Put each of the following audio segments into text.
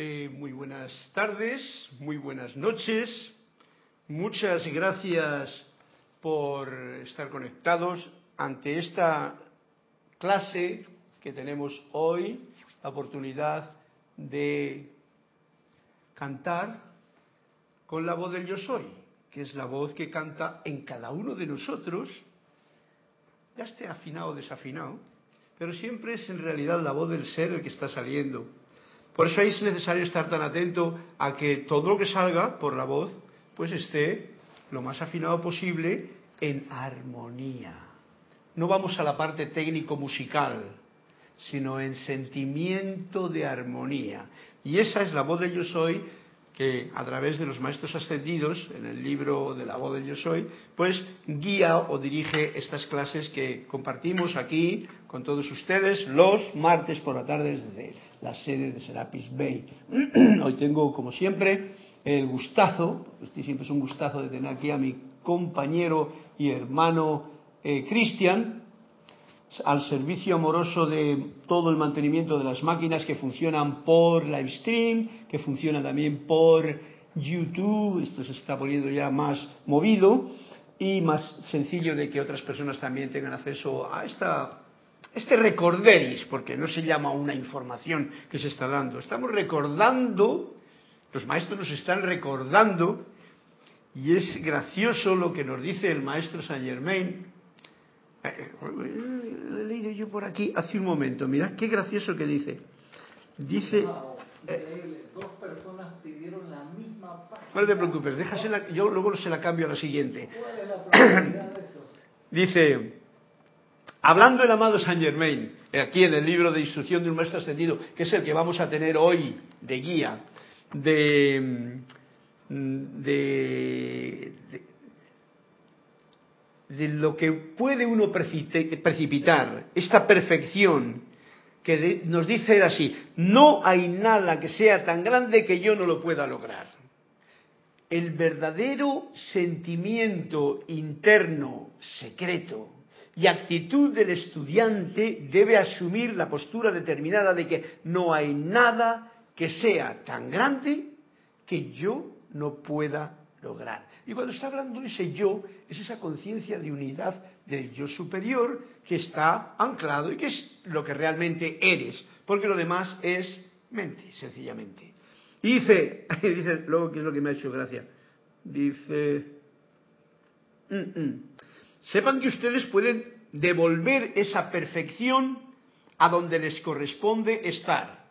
Eh, muy buenas tardes, muy buenas noches. Muchas gracias por estar conectados ante esta clase que tenemos hoy, la oportunidad de cantar con la voz del yo soy, que es la voz que canta en cada uno de nosotros, ya esté afinado o desafinado, pero siempre es en realidad la voz del ser el que está saliendo. Por eso es necesario estar tan atento a que todo lo que salga por la voz, pues esté lo más afinado posible en armonía. No vamos a la parte técnico-musical, sino en sentimiento de armonía. Y esa es la voz de yo soy que a través de los maestros ascendidos, en el libro de la voz del yo soy, pues guía o dirige estas clases que compartimos aquí con todos ustedes los martes por la tarde desde la sede de Serapis Bay. Hoy tengo, como siempre, el gustazo, este siempre es un gustazo de tener aquí a mi compañero y hermano eh, Cristian, al servicio amoroso de todo el mantenimiento de las máquinas que funcionan por live stream, que funcionan también por YouTube, esto se está poniendo ya más movido y más sencillo de que otras personas también tengan acceso a esta, este recorderis, porque no se llama una información que se está dando, estamos recordando, los maestros nos están recordando, y es gracioso lo que nos dice el maestro Saint Germain, lo he leído yo por aquí hace un momento. Mirad qué gracioso que dice. Dice. Eh, dos personas pidieron la misma página. No te preocupes, déjasela, yo luego se la cambio a la siguiente. dice. Hablando el amado Saint Germain, aquí en el libro de instrucción de un maestro ascendido, que es el que vamos a tener hoy de guía, de, de, de lo que puede uno precipitar, esta perfección que nos dice así, no hay nada que sea tan grande que yo no lo pueda lograr. El verdadero sentimiento interno, secreto y actitud del estudiante debe asumir la postura determinada de que no hay nada que sea tan grande que yo no pueda lograr. Y cuando está hablando ese yo, es esa conciencia de unidad del yo superior que está anclado y que es lo que realmente eres, porque lo demás es mente, sencillamente. Y dice, dice luego que es lo que me ha hecho gracia, dice, mm, mm, sepan que ustedes pueden devolver esa perfección a donde les corresponde estar.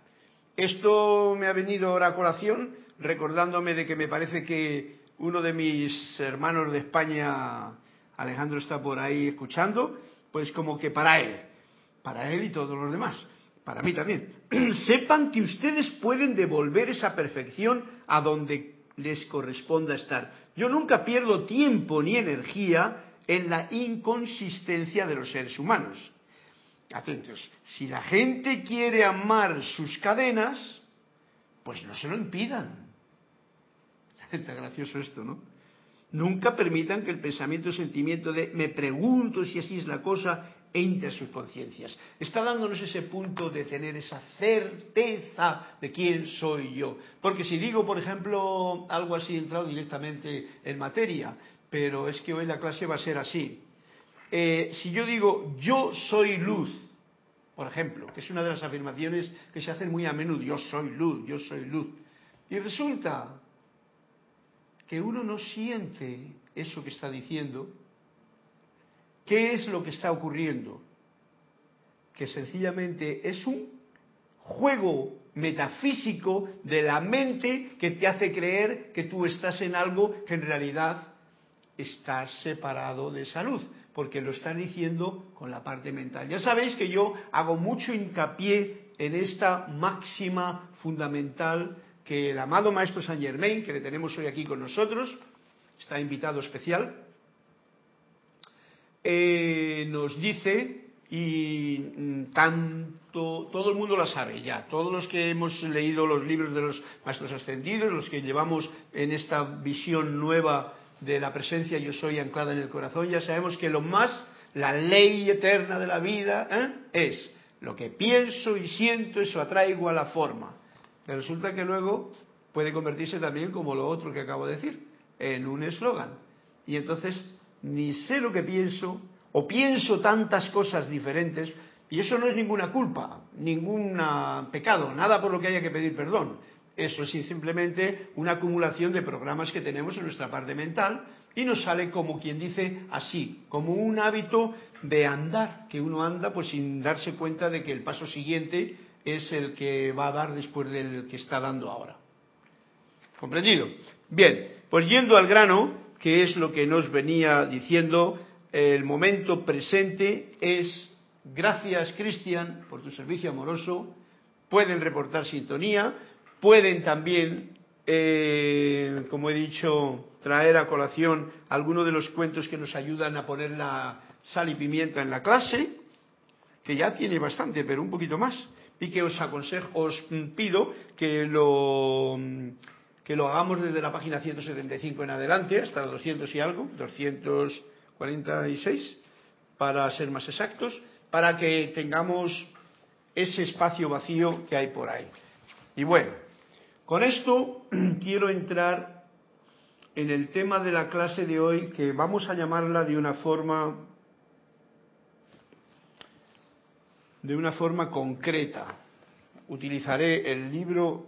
Esto me ha venido ahora a colación recordándome de que me parece que uno de mis hermanos de España, Alejandro, está por ahí escuchando, pues como que para él, para él y todos los demás, para mí también, sepan que ustedes pueden devolver esa perfección a donde les corresponda estar. Yo nunca pierdo tiempo ni energía en la inconsistencia de los seres humanos. Atentos, si la gente quiere amar sus cadenas, pues no se lo impidan Está gracioso esto, ¿no? Nunca permitan que el pensamiento o sentimiento de me pregunto si así es la cosa entre sus conciencias. Está dándonos ese punto de tener esa certeza de quién soy yo. Porque si digo, por ejemplo, algo así, entrado directamente en materia, pero es que hoy la clase va a ser así. Eh, si yo digo yo soy luz, por ejemplo, que es una de las afirmaciones que se hacen muy a menudo, yo soy luz, yo soy luz. Y resulta que uno no siente eso que está diciendo, ¿qué es lo que está ocurriendo? Que sencillamente es un juego metafísico de la mente que te hace creer que tú estás en algo que en realidad estás separado de salud, porque lo estás diciendo con la parte mental. Ya sabéis que yo hago mucho hincapié en esta máxima fundamental que el amado Maestro Saint Germain, que le tenemos hoy aquí con nosotros, está invitado especial, eh, nos dice, y mm, tanto, todo el mundo la sabe ya, todos los que hemos leído los libros de los Maestros Ascendidos, los que llevamos en esta visión nueva de la presencia yo soy anclada en el corazón, ya sabemos que lo más, la ley eterna de la vida, ¿eh? es lo que pienso y siento, eso atraigo a la forma resulta que luego puede convertirse también, como lo otro que acabo de decir, en un eslogan. Y entonces ni sé lo que pienso, o pienso tantas cosas diferentes, y eso no es ninguna culpa, ningún pecado, nada por lo que haya que pedir perdón. Eso es simplemente una acumulación de programas que tenemos en nuestra parte mental y nos sale como quien dice así, como un hábito de andar, que uno anda pues sin darse cuenta de que el paso siguiente es el que va a dar después del que está dando ahora. ¿Comprendido? Bien, pues yendo al grano, que es lo que nos venía diciendo, el momento presente es, gracias Cristian por tu servicio amoroso, pueden reportar sintonía, pueden también, eh, como he dicho, traer a colación algunos de los cuentos que nos ayudan a poner la sal y pimienta en la clase, que ya tiene bastante, pero un poquito más, y que os aconsejo, os pido que lo que lo hagamos desde la página 175 en adelante, hasta 200 y algo, 246, para ser más exactos, para que tengamos ese espacio vacío que hay por ahí. Y bueno, con esto quiero entrar en el tema de la clase de hoy, que vamos a llamarla de una forma de una forma concreta. Utilizaré el libro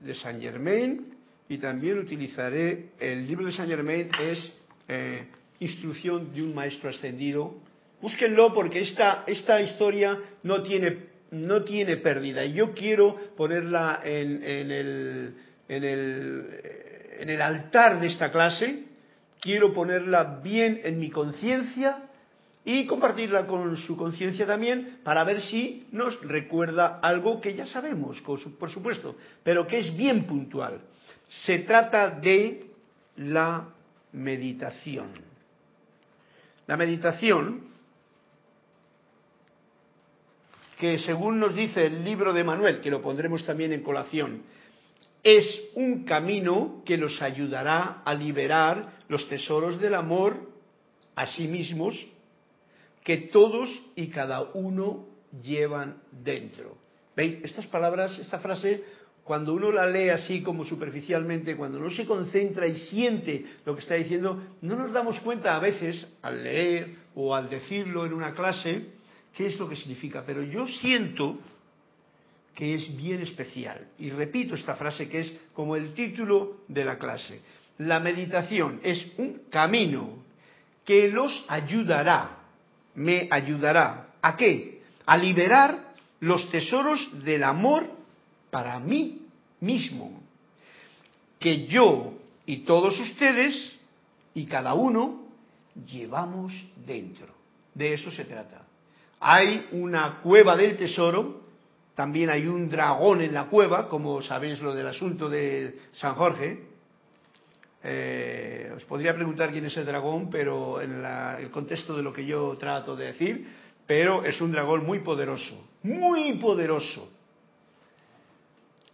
de Saint Germain y también utilizaré el libro de Saint Germain es eh, Instrucción de un maestro ascendido. Búsquenlo porque esta, esta historia no tiene, no tiene pérdida y yo quiero ponerla en, el altar de esta clase, quiero ponerla bien en mi conciencia y compartirla con su conciencia también para ver si nos recuerda algo que ya sabemos, por supuesto, pero que es bien puntual. Se trata de la meditación. La meditación, que según nos dice el libro de Manuel, que lo pondremos también en colación, es un camino que nos ayudará a liberar los tesoros del amor a sí mismos que todos y cada uno llevan dentro. ¿Veis? Estas palabras, esta frase, cuando uno la lee así como superficialmente, cuando no se concentra y siente lo que está diciendo, no nos damos cuenta a veces al leer o al decirlo en una clase qué es lo que significa. Pero yo siento que es bien especial. Y repito esta frase que es como el título de la clase. La meditación es un camino que los ayudará, me ayudará. ¿A qué? A liberar los tesoros del amor para mí mismo, que yo y todos ustedes y cada uno llevamos dentro. De eso se trata. Hay una cueva del tesoro también hay un dragón en la cueva, como sabéis lo del asunto de San Jorge. Eh, os podría preguntar quién es el dragón, pero en el contexto de lo que yo trato de decir, pero es un dragón muy poderoso, muy poderoso.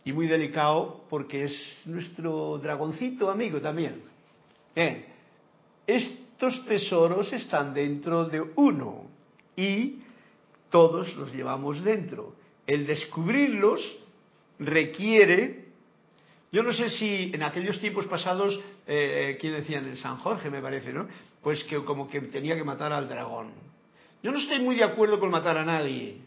Y muy delicado porque es nuestro dragoncito amigo también. Bien, estos tesoros están dentro de uno y todos los llevamos dentro el descubrirlos requiere, yo no sé si en aquellos tiempos pasados, eh, ¿quién decían? En San Jorge me parece, ¿no? Pues que como que tenía que matar al dragón. Yo no estoy muy de acuerdo con matar a nadie,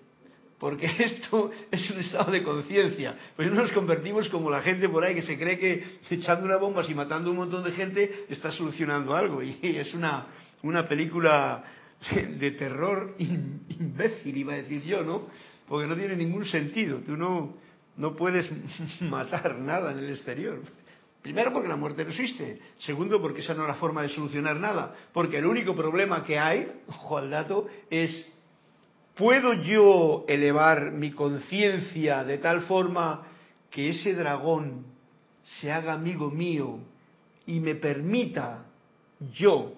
porque esto es un estado de conciencia. Pues nos convertimos como la gente por ahí que se cree que echando una bomba y matando un montón de gente está solucionando algo. Y es una, una película de terror imbécil, iba a decir yo, ¿no? porque no tiene ningún sentido. Tú no, no puedes matar nada en el exterior. Primero porque la muerte no existe. Segundo porque esa no es la forma de solucionar nada. Porque el único problema que hay, ojo al dato, es ¿puedo yo elevar mi conciencia de tal forma que ese dragón se haga amigo mío y me permita yo,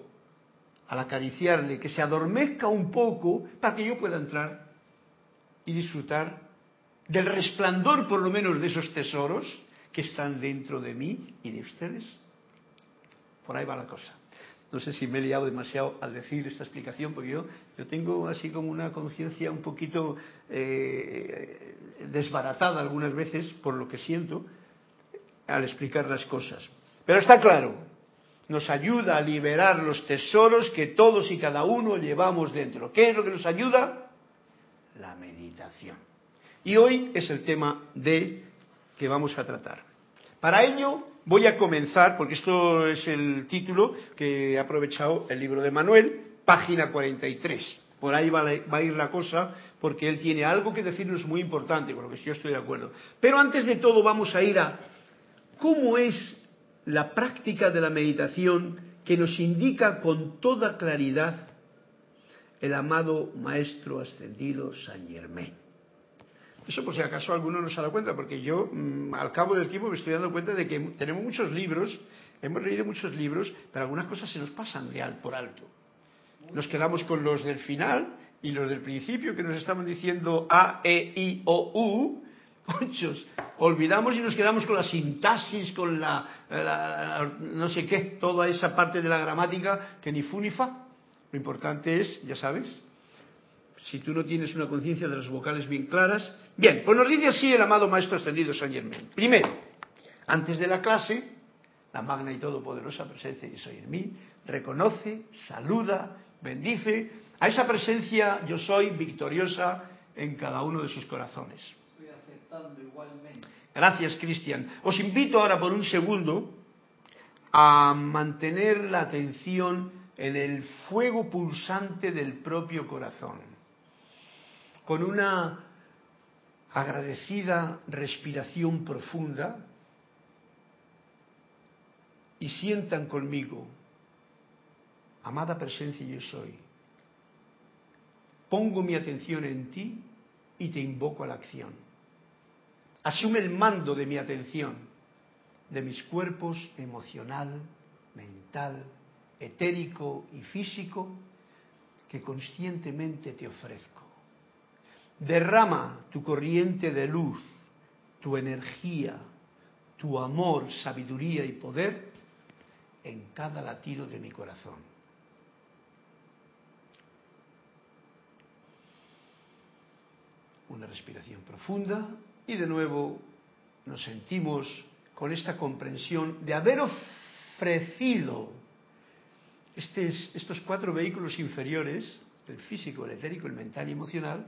al acariciarle, que se adormezca un poco para que yo pueda entrar y disfrutar del resplandor por lo menos de esos tesoros que están dentro de mí y de ustedes. Por ahí va la cosa. No sé si me he liado demasiado al decir esta explicación, porque yo, yo tengo así como una conciencia un poquito eh, desbaratada algunas veces por lo que siento al explicar las cosas. Pero está claro, nos ayuda a liberar los tesoros que todos y cada uno llevamos dentro. ¿Qué es lo que nos ayuda? La meditación. Y hoy es el tema de que vamos a tratar. Para ello voy a comenzar, porque esto es el título que he aprovechado el libro de Manuel, página 43. Por ahí va, a ir la cosa, porque él tiene algo que decirnos muy importante, con lo que yo estoy de acuerdo. Pero antes de todo vamos a ir a cómo es la práctica de la meditación que nos indica con toda claridad el amado Maestro Ascendido San Germain. Eso por si acaso alguno no se dado cuenta, porque yo mm, al cabo del tiempo me estoy dando cuenta de que tenemos muchos libros, hemos leído muchos libros, pero algunas cosas se nos pasan de al por alto. Nos quedamos con los del final y los del principio que nos estaban diciendo A, E, I, O, U. Muchos. Olvidamos y nos quedamos con la sintaxis, con la, no sé qué, toda esa parte de la gramática que ni fu ni fa. Lo importante es, ya sabes, si tú no tienes una conciencia de las vocales bien claras. Bien, pues nos dice así el amado Maestro Ascendido San Germain. Primero, antes de la clase, la magna y todopoderosa presencia de Soy en mí reconoce, saluda, bendice a esa presencia yo soy victoriosa en cada uno de sus corazones. Gracias, Cristian. Os invito ahora por un segundo a mantener la atención en el fuego pulsante del propio corazón con una agradecida respiración profunda y sientan conmigo, amada presencia yo soy, pongo mi atención en ti y te invoco a la acción. Asume el mando de mi atención, de mis cuerpos emocional, mental, etérico y físico que conscientemente te ofrezco. Derrama tu corriente de luz, tu energía, tu amor, sabiduría y poder en cada latido de mi corazón. Una respiración profunda y de nuevo nos sentimos con esta comprensión de haber ofrecido estos cuatro vehículos inferiores, el físico, el etérico, el mental y emocional,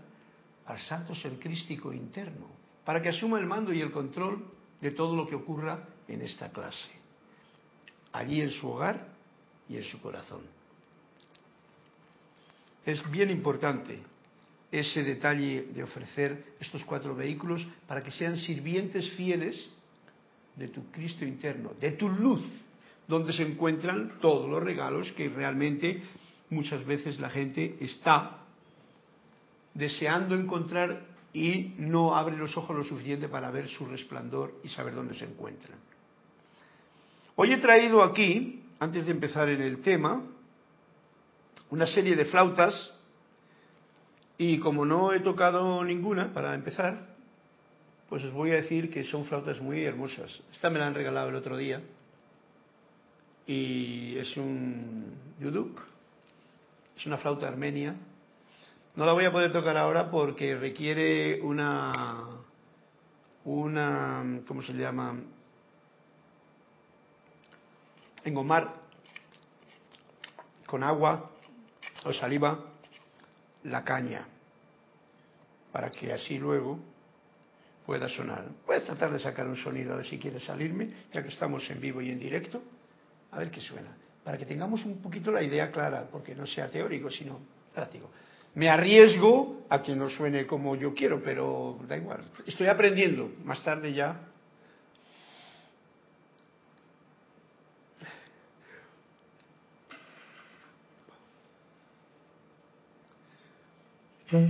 al santo ser crístico interno, para que asuma el mando y el control de todo lo que ocurra en esta clase, allí en su hogar y en su corazón. Es bien importante ese detalle de ofrecer estos cuatro vehículos para que sean sirvientes fieles de tu Cristo interno, de tu luz, donde se encuentran todos los regalos que realmente muchas veces la gente está deseando encontrar y no abre los ojos lo suficiente para ver su resplandor y saber dónde se encuentran. Hoy he traído aquí, antes de empezar en el tema, una serie de flautas y como no he tocado ninguna para empezar, pues os voy a decir que son flautas muy hermosas. Esta me la han regalado el otro día y es un yuduk, es una flauta armenia no la voy a poder tocar ahora porque requiere una, una, ¿cómo se llama? Engomar con agua o saliva la caña para que así luego pueda sonar. Puedes tratar de sacar un sonido a ver si quiere salirme, ya que estamos en vivo y en directo, a ver qué suena, para que tengamos un poquito la idea clara, porque no sea teórico, sino práctico. Me arriesgo a que no suene como yo quiero, pero da igual. Estoy aprendiendo. Más tarde ya. Wow,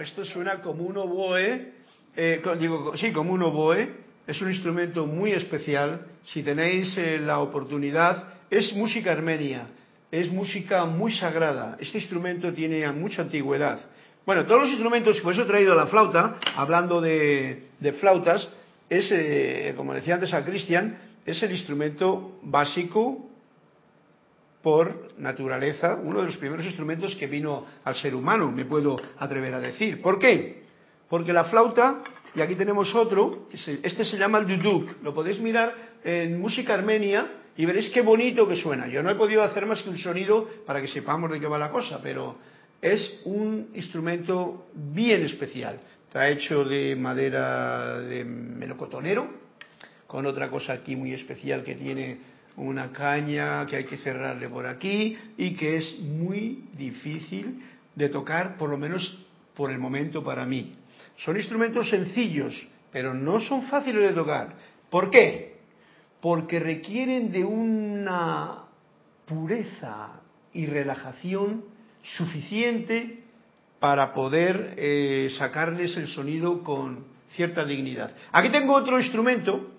esto suena como uno digo, sí, como un oboe, es un instrumento muy especial, si tenéis eh, la oportunidad, es música armenia, es música muy sagrada, este instrumento tiene mucha antigüedad. Bueno, todos los instrumentos, por eso he traído la flauta, hablando de, flautas, es, eh, como decía antes a Cristian, es el instrumento básico por naturaleza, uno de los primeros instrumentos que vino al ser humano, me puedo atrever a decir. ¿Por qué? Porque la flauta, y aquí tenemos otro, este se llama el duduk, lo podéis mirar en música armenia y veréis qué bonito que suena. Yo no he podido hacer más que un sonido para que sepamos de qué va la cosa, pero es un instrumento bien especial. Está hecho de madera de melocotonero, con otra cosa aquí muy especial que tiene una caña que hay que cerrarle por aquí y que es muy difícil de tocar, por lo menos por el momento para mí. Son instrumentos sencillos, pero no son fáciles de tocar. ¿Por qué? Porque requieren de una pureza y relajación suficiente para poder eh, sacarles el sonido con cierta dignidad. Aquí tengo otro instrumento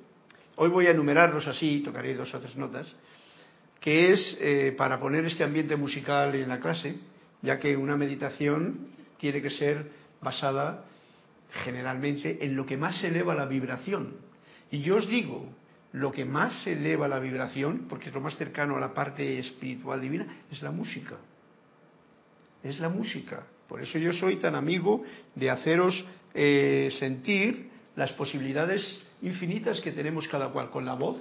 Hoy voy a enumerarlos así, tocaré dos o tres notas, que es eh, para poner este ambiente musical en la clase, ya que una meditación tiene que ser basada generalmente en lo que más eleva la vibración. Y yo os digo, lo que más eleva la vibración, porque es lo más cercano a la parte espiritual divina, es la música. Es la música. Por eso yo soy tan amigo de haceros eh, sentir las posibilidades infinitas que tenemos cada cual con la voz,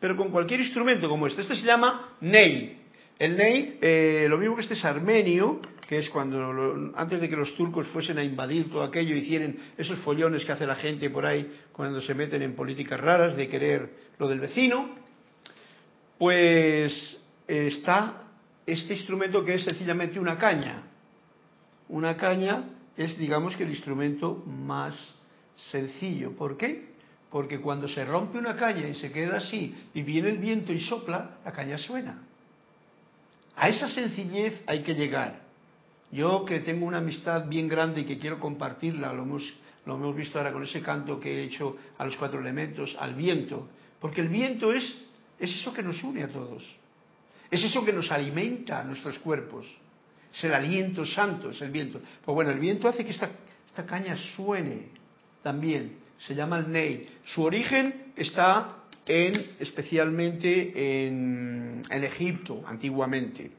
pero con cualquier instrumento como este. Este se llama ney. El ney, eh, lo mismo que este es armenio, que es cuando antes de que los turcos fuesen a invadir todo aquello, hicieron esos follones que hace la gente por ahí cuando se meten en políticas raras de querer lo del vecino, pues está este instrumento que es sencillamente una caña. Una caña es, digamos que el instrumento más sencillo. ¿Por qué? Porque cuando se rompe una caña y se queda así y viene el viento y sopla, la caña suena. A esa sencillez hay que llegar. Yo que tengo una amistad bien grande y que quiero compartirla, lo hemos, lo hemos visto ahora con ese canto que he hecho a los cuatro elementos, al viento, porque el viento es, es eso que nos une a todos, es eso que nos alimenta a nuestros cuerpos, es el aliento santo, es el viento. Pues bueno, el viento hace que esta, esta caña suene también se llama el Ney. Su origen está en, especialmente en, Egipto, antiguamente.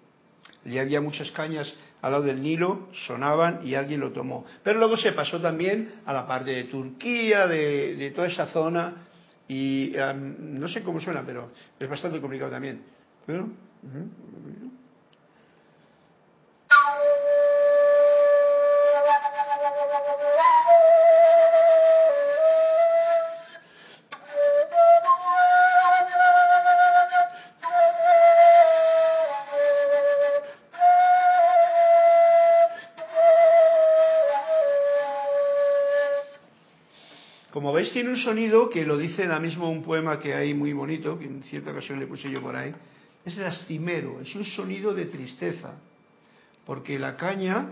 Allí había muchas cañas al lado del Nilo, sonaban y alguien lo tomó. Pero luego se pasó también a la parte de Turquía, de, toda esa zona, y no sé cómo suena, pero es bastante complicado también. Pero, tiene un sonido que lo dice la mismo un poema que hay muy bonito, que en cierta ocasión le puse yo por ahí, es lastimero, es un sonido de tristeza, porque la caña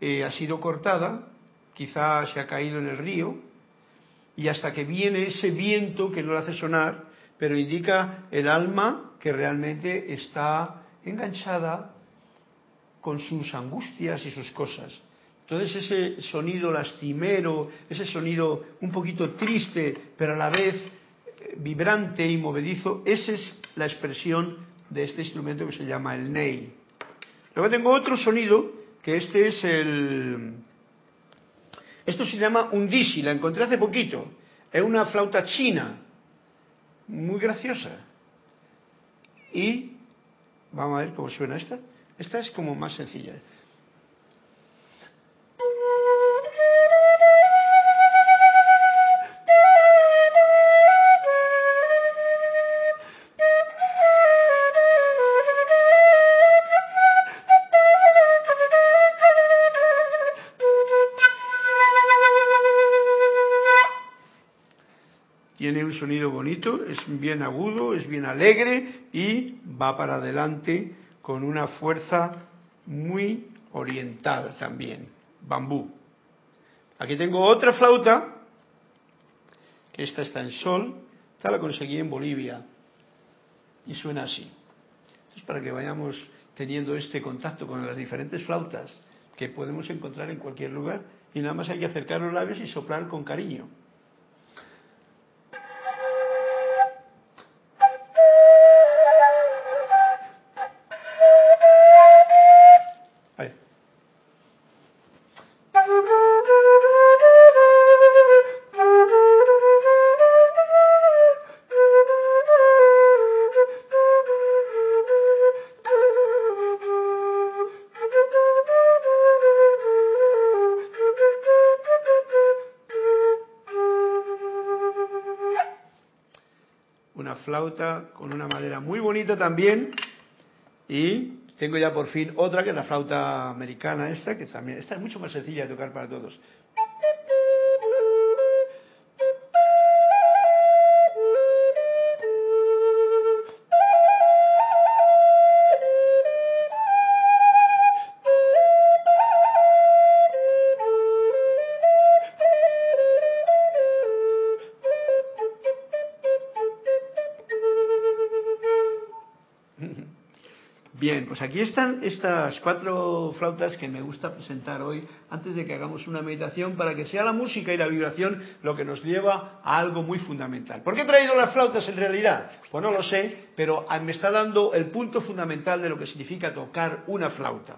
eh, ha sido cortada, quizá se ha caído en el río, y hasta que viene ese viento que no lo hace sonar, pero indica el alma que realmente está enganchada con sus angustias y sus cosas. Entonces ese sonido lastimero, ese sonido un poquito triste, pero a la vez eh, vibrante y movedizo, esa es la expresión de este instrumento que se llama el ney. Luego tengo otro sonido, que este es el... Esto se llama un disi, la encontré hace poquito. Es una flauta china, muy graciosa. Y vamos a ver cómo suena esta. Esta es como más sencilla. Es bien agudo, es bien alegre y va para adelante con una fuerza muy oriental también, bambú. Aquí tengo otra flauta, que esta está en sol, esta la conseguí en Bolivia y suena así. Es para que vayamos teniendo este contacto con las diferentes flautas que podemos encontrar en cualquier lugar y nada más hay que acercar los labios y soplar con cariño. Con una madera muy bonita también. Y tengo ya por fin otra que es la flauta americana esta, que también, esta es mucho más sencilla de tocar para todos. Bien, pues aquí están estas cuatro flautas que me gusta presentar hoy antes de que hagamos una meditación para que sea la música y la vibración lo que nos lleva a algo muy fundamental. ¿Por qué he traído las flautas en realidad? Pues no lo sé, pero me está dando el punto fundamental de lo que significa tocar una flauta.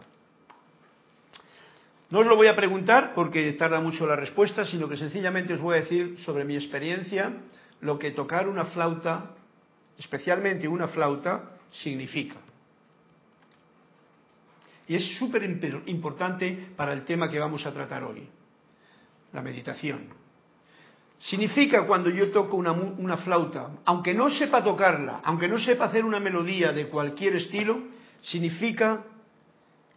No os lo voy a preguntar porque tarda mucho la respuesta, sino que sencillamente os voy a decir sobre mi experiencia lo que tocar una flauta, especialmente una flauta, significa. Y es súper importante para el tema que vamos a tratar hoy, la meditación. Significa cuando yo toco una, flauta, aunque no sepa tocarla, aunque no sepa hacer una melodía de cualquier estilo, significa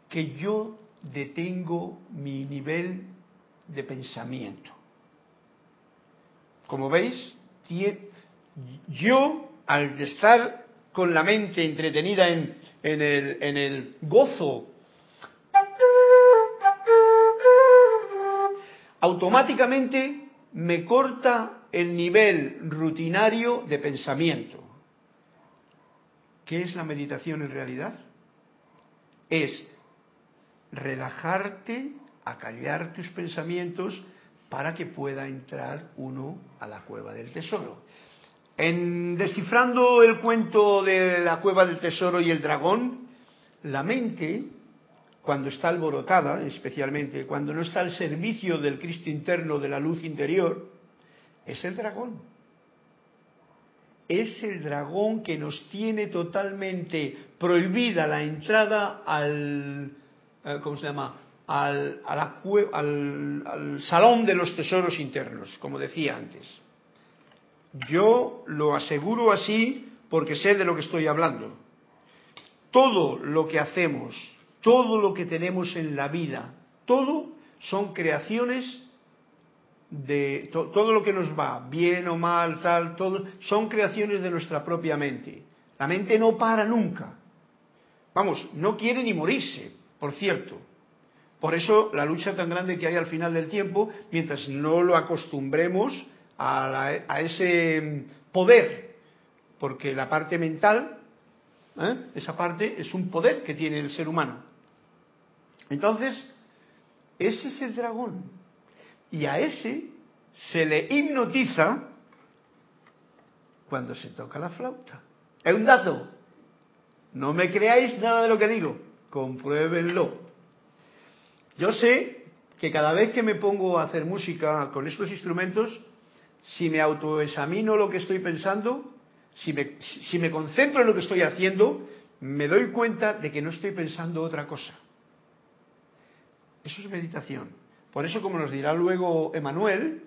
que yo detengo mi nivel de pensamiento. Como veis, yo al estar con la mente entretenida en el gozo automáticamente me corta el nivel rutinario de pensamiento. ¿Qué es la meditación en realidad? Es relajarte, acallar tus pensamientos para que pueda entrar uno a la cueva del tesoro. En descifrando el cuento de la cueva del tesoro y el dragón, la mente cuando está alborotada, especialmente cuando no está al servicio del Cristo interno, de la luz interior, es el dragón. Es el dragón que nos tiene totalmente prohibida la entrada al, eh, ¿cómo se llama? Al, al salón de los tesoros internos, como decía antes. Yo lo aseguro así porque sé de lo que estoy hablando. Todo lo que hacemos todo lo que tenemos en la vida, todo son creaciones de todo lo que nos va, bien o mal, tal, todo, son creaciones de nuestra propia mente. La mente no para nunca. Vamos, no quiere ni morirse, por cierto. Por eso la lucha tan grande que hay al final del tiempo, mientras no lo acostumbremos a, a ese poder, porque la parte mental, ¿eh? esa parte es un poder que tiene el ser humano. Entonces, ese es el dragón. Y a ese se le hipnotiza cuando se toca la flauta. Es un dato. No me creáis nada de lo que digo. Compruébenlo. Yo sé que cada vez que me pongo a hacer música con estos instrumentos, si me autoexamino lo que estoy pensando, si me, si me concentro en lo que estoy haciendo, me doy cuenta de que no estoy pensando otra cosa. Eso es meditación. Por eso, como nos dirá luego Emanuel,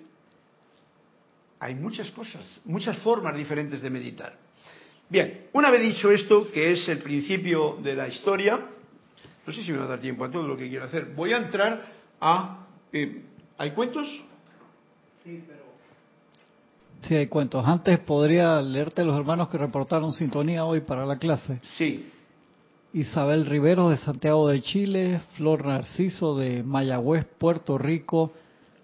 hay muchas cosas, muchas formas diferentes de meditar. Bien, una vez dicho esto, que es el principio de la historia, no sé si me va a dar tiempo a todo lo que quiero hacer. Voy a entrar a... Eh, ¿Hay cuentos? Sí, pero... Sí, hay cuentos. Antes podría leerte los hermanos que reportaron sintonía hoy para la clase. Sí. Isabel Rivero de Santiago de Chile, Flor Narciso de Mayagüez, Puerto Rico,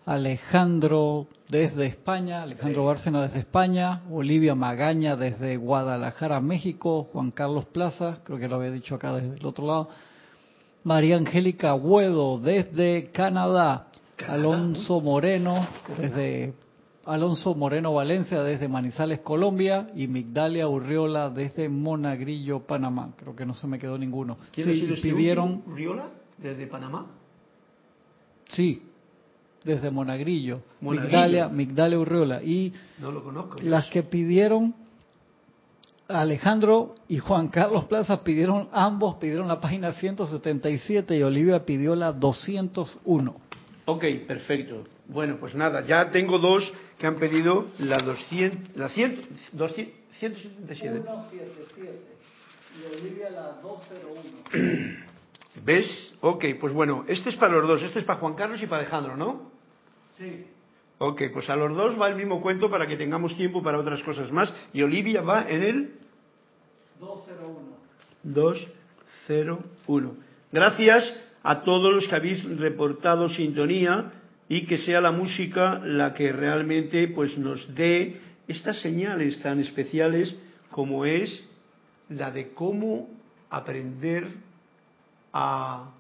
Alejandro desde España, Alejandro Bárcena desde España, Olivia Magaña desde Guadalajara, México, Juan Carlos Plaza, creo que lo había dicho acá desde el otro lado, María Angélica Huedo desde Canadá, Alonso Moreno desde Alonso Moreno Valencia desde Manizales, Colombia y Migdalia Urriola desde Monagrillo, Panamá. Creo que no se me quedó ninguno. ¿Quién sí, este pidieron Urriola desde Panamá? Sí, desde Monagrillo, Migdalia, Migdalia Urriola. Y no lo conozco, las que pidieron, Alejandro y Juan Carlos Plaza pidieron, ambos pidieron la página 177 y Olivia pidió la 201. Ok, perfecto. Bueno, pues nada, ya tengo dos que han pedido la 200, la 100, 200, 177. 177 y Olivia la 201. ¿Ves? Ok, pues bueno, este es para los dos, este es para Juan Carlos y para Alejandro, ¿no? Sí. Ok, pues a los dos va el mismo cuento para que tengamos tiempo para otras cosas más. Y Olivia va en el 201. 201. Gracias a todos los que habéis reportado sintonía y que sea la música la que realmente pues nos dé estas señales tan especiales como es la de cómo aprender a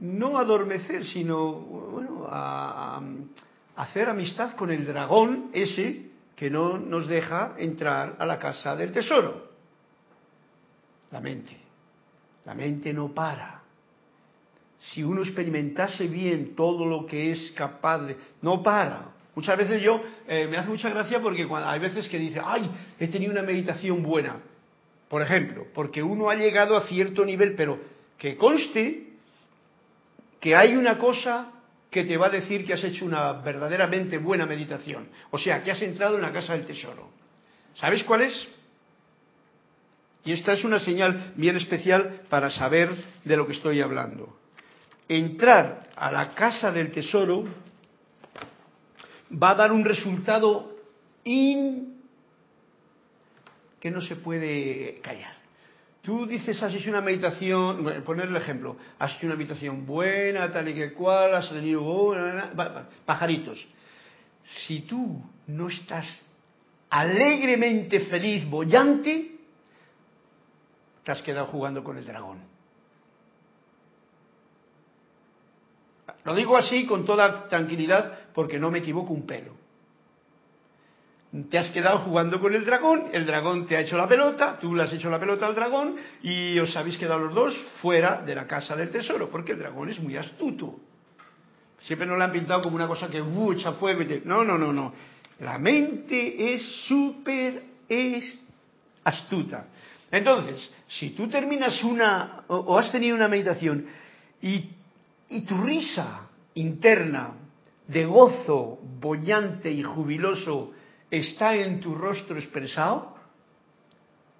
no adormecer, sino bueno, a, hacer amistad con el dragón ese que no nos deja entrar a la casa del tesoro. La mente. La mente no para. Si uno experimentase bien todo lo que es capaz de... No para. Muchas veces yo, eh, me hace mucha gracia porque hay veces que dice, ay, he tenido una meditación buena. Por ejemplo, porque uno ha llegado a cierto nivel, pero que conste que hay una cosa que te va a decir que has hecho una verdaderamente buena meditación. O sea, que has entrado en la casa del tesoro. ¿Sabes cuál es? Y esta es una señal bien especial para saber de lo que estoy hablando. Entrar a la casa del tesoro va a dar un resultado que no se puede callar. Tú dices, has hecho una meditación, poner el ejemplo, has hecho una meditación buena, tal y que cual, has tenido pajaritos. Si tú no estás alegremente feliz, bollante, te has quedado jugando con el dragón. Lo digo así con toda tranquilidad porque no me equivoco un pelo te has quedado jugando con el dragón, el dragón te ha hecho la pelota, tú le has hecho la pelota al dragón y os habéis quedado los dos fuera de la casa del tesoro, porque el dragón es muy astuto. Siempre nos lo han pintado como una cosa que echa fuego y te... No, no, no, no. La mente es súper astuta. Entonces, si tú terminas una o, has tenido una meditación y, y tu risa interna de gozo bollante y jubiloso está en tu rostro expresado,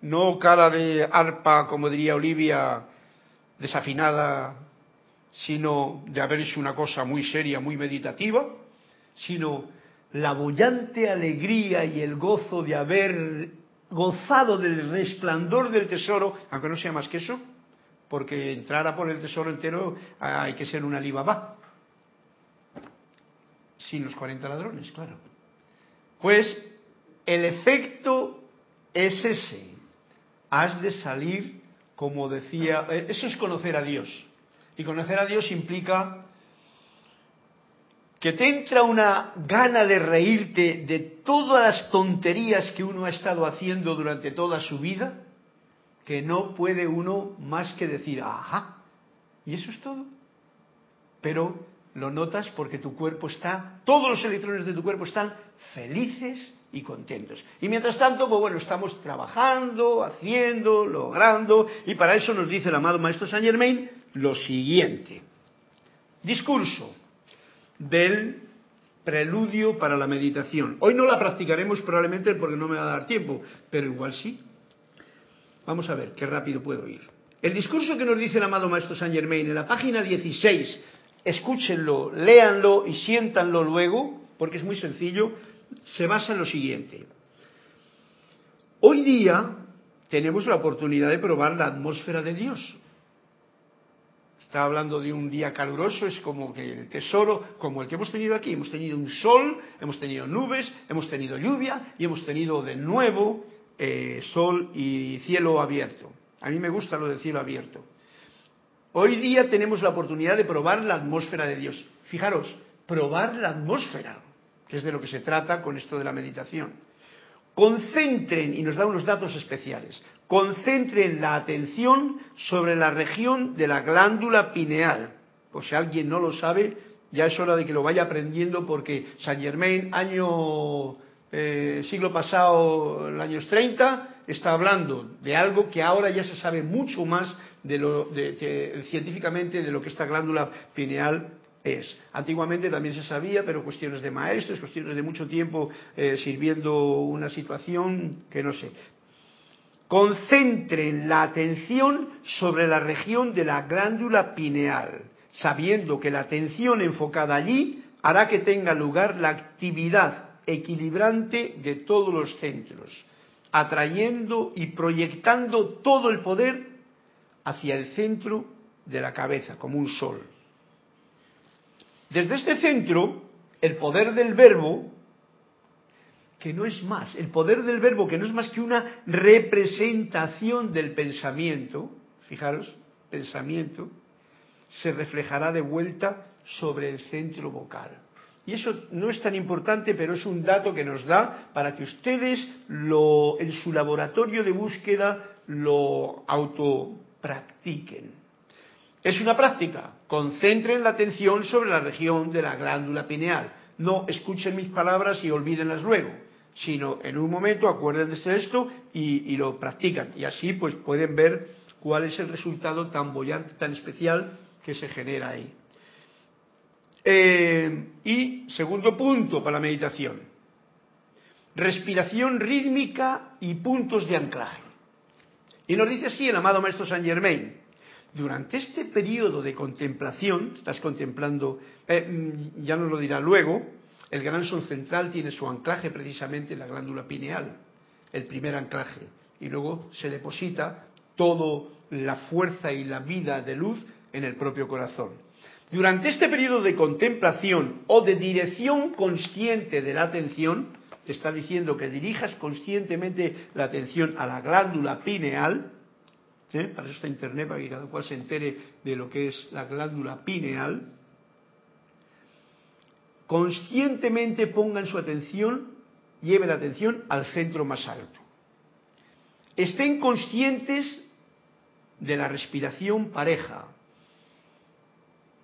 no cara de arpa, como diría Olivia, desafinada, sino de haber hecho una cosa muy seria, muy meditativa, sino la bollante alegría y el gozo de haber gozado del resplandor del tesoro, aunque no sea más que eso, porque entrar a por el tesoro entero hay que ser una Alibaba, sin los 40 ladrones, claro. Pues el efecto es ese. Has de salir, como decía, eh, eso es conocer a Dios. Y conocer a Dios implica que te entra una gana de reírte de todas las tonterías que uno ha estado haciendo durante toda su vida, que no puede uno más que decir, ajá, y eso es todo. Pero lo notas porque tu cuerpo está, todos los electrones de tu cuerpo están felices y contentos. Y mientras tanto, pues bueno, estamos trabajando, haciendo, logrando, y para eso nos dice el amado Maestro Saint Germain lo siguiente. Discurso del preludio para la meditación. Hoy no la practicaremos probablemente porque no me va a dar tiempo, pero igual sí. Vamos a ver qué rápido puedo ir. El discurso que nos dice el amado Maestro Saint Germain en la página 16, escúchenlo, léanlo y siéntanlo luego, porque es muy sencillo, se basa en lo siguiente. Hoy día tenemos la oportunidad de probar la atmósfera de Dios. está hablando de un día caluroso, es como que el tesoro, como el que hemos tenido aquí. Hemos tenido un sol, hemos tenido nubes, hemos tenido lluvia y hemos tenido de nuevo eh, sol y cielo abierto. A mí me gusta lo del cielo abierto. Hoy día tenemos la oportunidad de probar la atmósfera de Dios. Fijaros, probar la atmósfera, que es de lo que se trata con esto de la meditación. Concentren, y nos da unos datos especiales, concentren la atención sobre la región de la glándula pineal. Por si alguien no lo sabe, ya es hora de que lo vaya aprendiendo porque Saint Germain, año eh, siglo pasado, en los años 30, está hablando de algo que ahora ya se sabe mucho más de lo, científicamente de lo que esta glándula pineal es. Antiguamente también se sabía, pero cuestiones de maestros, cuestiones de mucho tiempo eh, sirviendo una situación que no sé. Concentren la atención sobre la región de la glándula pineal, sabiendo que la atención enfocada allí hará que tenga lugar la actividad equilibrante de todos los centros, atrayendo y proyectando todo el poder hacia el centro de la cabeza, como un sol. Desde este centro, el poder del verbo, que no es más, el poder del verbo que no es más que una representación del pensamiento, fijaros, pensamiento, se reflejará de vuelta sobre el centro vocal. Y eso no es tan importante, pero es un dato que nos da para que ustedes en su laboratorio de búsqueda lo autopractiquen. Es una práctica. Concentren la atención sobre la región de la glándula pineal. No escuchen mis palabras y olvídenlas luego, sino en un momento acuérdense de esto y, lo practican. Y así pues pueden ver cuál es el resultado tan bollante, tan especial que se genera ahí. Eh, y segundo punto para la meditación. Respiración rítmica y puntos de anclaje. Y nos dice así el amado Maestro Saint Germain durante este periodo de contemplación, estás contemplando, eh, mm, ya nos lo dirá luego, el gran sol central tiene su anclaje precisamente en la glándula pineal, el primer anclaje, y luego se deposita toda la fuerza y la vida de luz en el propio corazón. Durante este periodo de contemplación o de dirección consciente de la atención, está diciendo que dirijas conscientemente la atención a la glándula pineal, ¿eh? para eso está Internet, para que cada cual se entere de lo que es la glándula pineal, conscientemente pongan su atención, lleven la atención al centro más alto. Estén conscientes de la respiración pareja,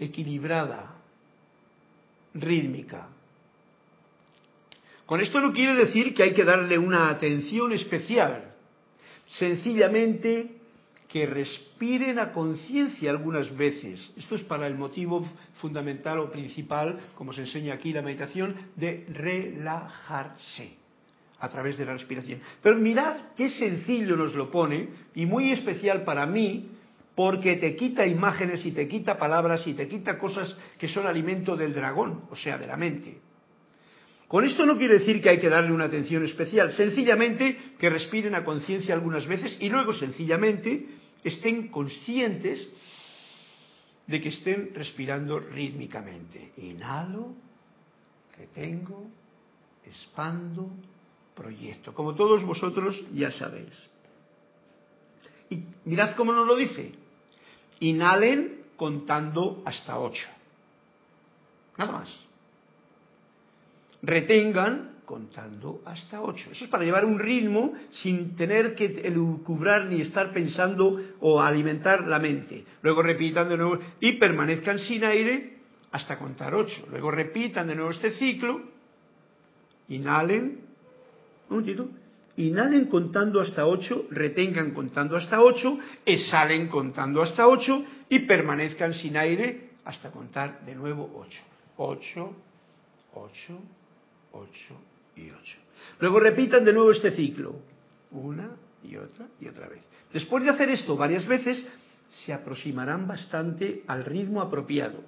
equilibrada, rítmica. Con esto no quiere decir que hay que darle una atención especial. Sencillamente que respiren a conciencia algunas veces. Esto es para el motivo fundamental o principal, como se enseña aquí la meditación, de relajarse a través de la respiración. Pero mirad qué sencillo nos lo pone y muy especial para mí, porque te quita imágenes y te quita palabras y te quita cosas que son alimento del dragón, o sea, de la mente. Con esto no quiere decir que hay que darle una atención especial, sencillamente que respiren a conciencia algunas veces y luego sencillamente estén conscientes de que estén respirando rítmicamente. Inhalo, retengo, expando, proyecto, como todos vosotros ya sabéis. Y mirad cómo nos lo dice. Inhalen contando hasta ocho. Nada más retengan contando hasta ocho. Eso es para llevar un ritmo sin tener que elucubrar ni estar pensando o alimentar la mente. Luego repitan de nuevo y permanezcan sin aire hasta contar ocho. Luego repitan de nuevo este ciclo. Inhalen. Un momentito. Inhalen contando hasta ocho, retengan contando hasta ocho, exhalen contando hasta ocho y permanezcan sin aire hasta contar de nuevo ocho. Ocho, ocho, 8 y 8. Luego repitan de nuevo este ciclo, una y otra y otra vez. Después de hacer esto varias veces, se aproximarán bastante al ritmo apropiado.